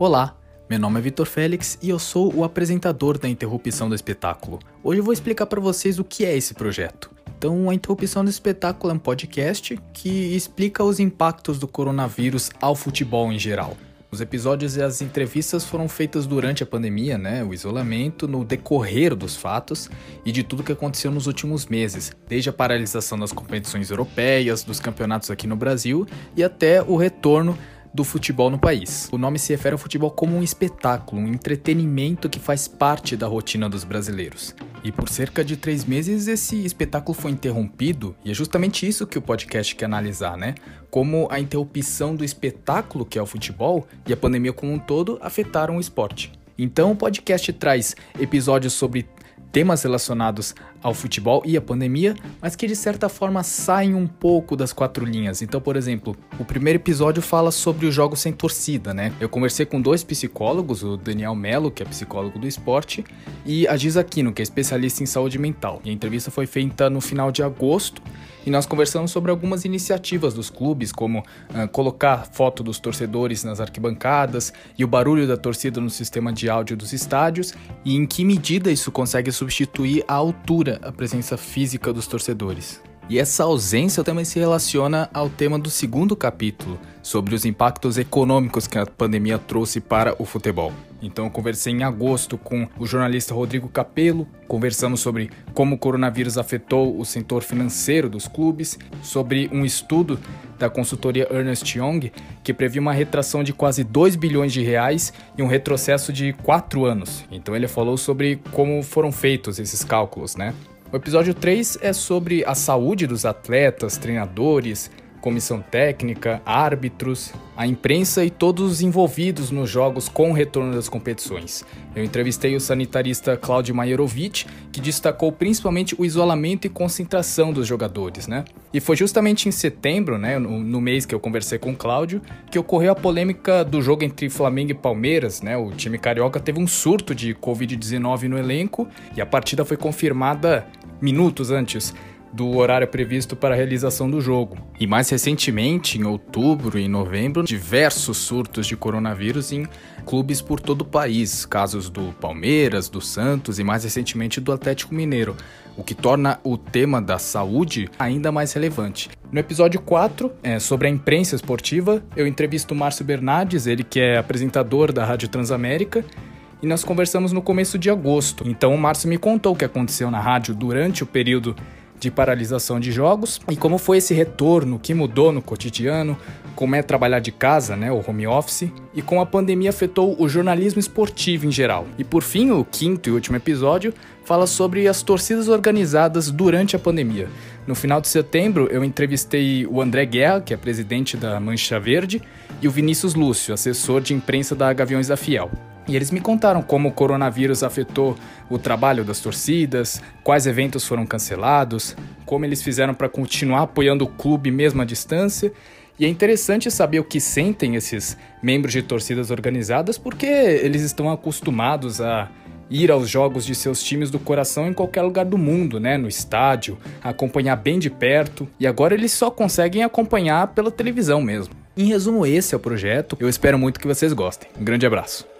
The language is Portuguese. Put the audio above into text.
Olá, meu nome é Vitor Félix e eu sou o apresentador da Interrupção do Espetáculo. Hoje eu vou explicar para vocês o que é esse projeto. Então, a Interrupção do Espetáculo é um podcast que explica os impactos do coronavírus ao futebol em geral. Os episódios e as entrevistas foram feitas durante a pandemia, né, o isolamento, no decorrer dos fatos e de tudo que aconteceu nos últimos meses, desde a paralisação das competições europeias, dos campeonatos aqui no Brasil e até o retorno do futebol no país. O nome se refere ao futebol como um espetáculo, um entretenimento que faz parte da rotina dos brasileiros. E por cerca de três meses esse espetáculo foi interrompido, e é justamente isso que o podcast quer analisar, né? Como a interrupção do espetáculo, que é o futebol, e a pandemia como um todo afetaram o esporte. Então o podcast traz episódios sobre temas relacionados ao futebol e à pandemia, mas que de certa forma saem um pouco das quatro linhas. Então, por exemplo, o primeiro episódio fala sobre os jogos sem torcida, né? Eu conversei com dois psicólogos, o Daniel Mello, que é psicólogo do esporte, e a Giz Aquino, que é especialista em saúde mental. E a entrevista foi feita no final de agosto e nós conversamos sobre algumas iniciativas dos clubes, como uh, colocar foto dos torcedores nas arquibancadas e o barulho da torcida no sistema de áudio dos estádios, e em que medida isso consegue substituir a altura, a presença física dos torcedores. E essa ausência também se relaciona ao tema do segundo capítulo, sobre os impactos econômicos que a pandemia trouxe para o futebol. Então eu conversei em agosto com o jornalista Rodrigo Capello, conversamos sobre como o coronavírus afetou o setor financeiro dos clubes, sobre um estudo da consultoria Ernest Young que previa uma retração de quase 2 bilhões de reais e um retrocesso de 4 anos. Então ele falou sobre como foram feitos esses cálculos, né? O episódio 3 é sobre a saúde dos atletas, treinadores, comissão técnica, árbitros, a imprensa e todos os envolvidos nos jogos com o retorno das competições. Eu entrevistei o sanitarista Claudio Maierovic, que destacou principalmente o isolamento e concentração dos jogadores, né? E foi justamente em setembro, né, no, mês que eu conversei com o Cláudio, que ocorreu a polêmica do jogo entre Flamengo e Palmeiras, né? O time carioca teve um surto de Covid-19 no elenco e a partida foi confirmada minutos antes do horário previsto para a realização do jogo. E mais recentemente, em outubro e novembro, diversos surtos de coronavírus em clubes por todo o país, casos do Palmeiras, do Santos e mais recentemente do Atlético Mineiro, o que torna o tema da saúde ainda mais relevante. No episódio 4, é, sobre a imprensa esportiva, eu entrevisto o Márcio Bernardes, ele que é apresentador da Rádio Transamérica, e nós conversamos no começo de agosto. Então o Márcio me contou o que aconteceu na rádio durante o período de paralisação de jogos e como foi esse retorno, o que mudou no cotidiano, como é trabalhar de casa, né, o home office, e como a pandemia afetou o jornalismo esportivo em geral. E por fim, o quinto e último episódio fala sobre as torcidas organizadas durante a pandemia. No final de setembro, eu entrevistei o André Guerra, que é presidente da Mancha Verde, e o Vinícius Lúcio, assessor de imprensa da Gaviões da Fiel. E eles me contaram como o coronavírus afetou o trabalho das torcidas, quais eventos foram cancelados, como eles fizeram para continuar apoiando o clube mesmo à distância. E é interessante saber o que sentem esses membros de torcidas organizadas, porque eles estão acostumados a ir aos jogos de seus times do coração em qualquer lugar do mundo, né, no estádio, acompanhar bem de perto, e agora eles só conseguem acompanhar pela televisão mesmo. Em resumo, esse é o projeto. Eu espero muito que vocês gostem. Um grande abraço.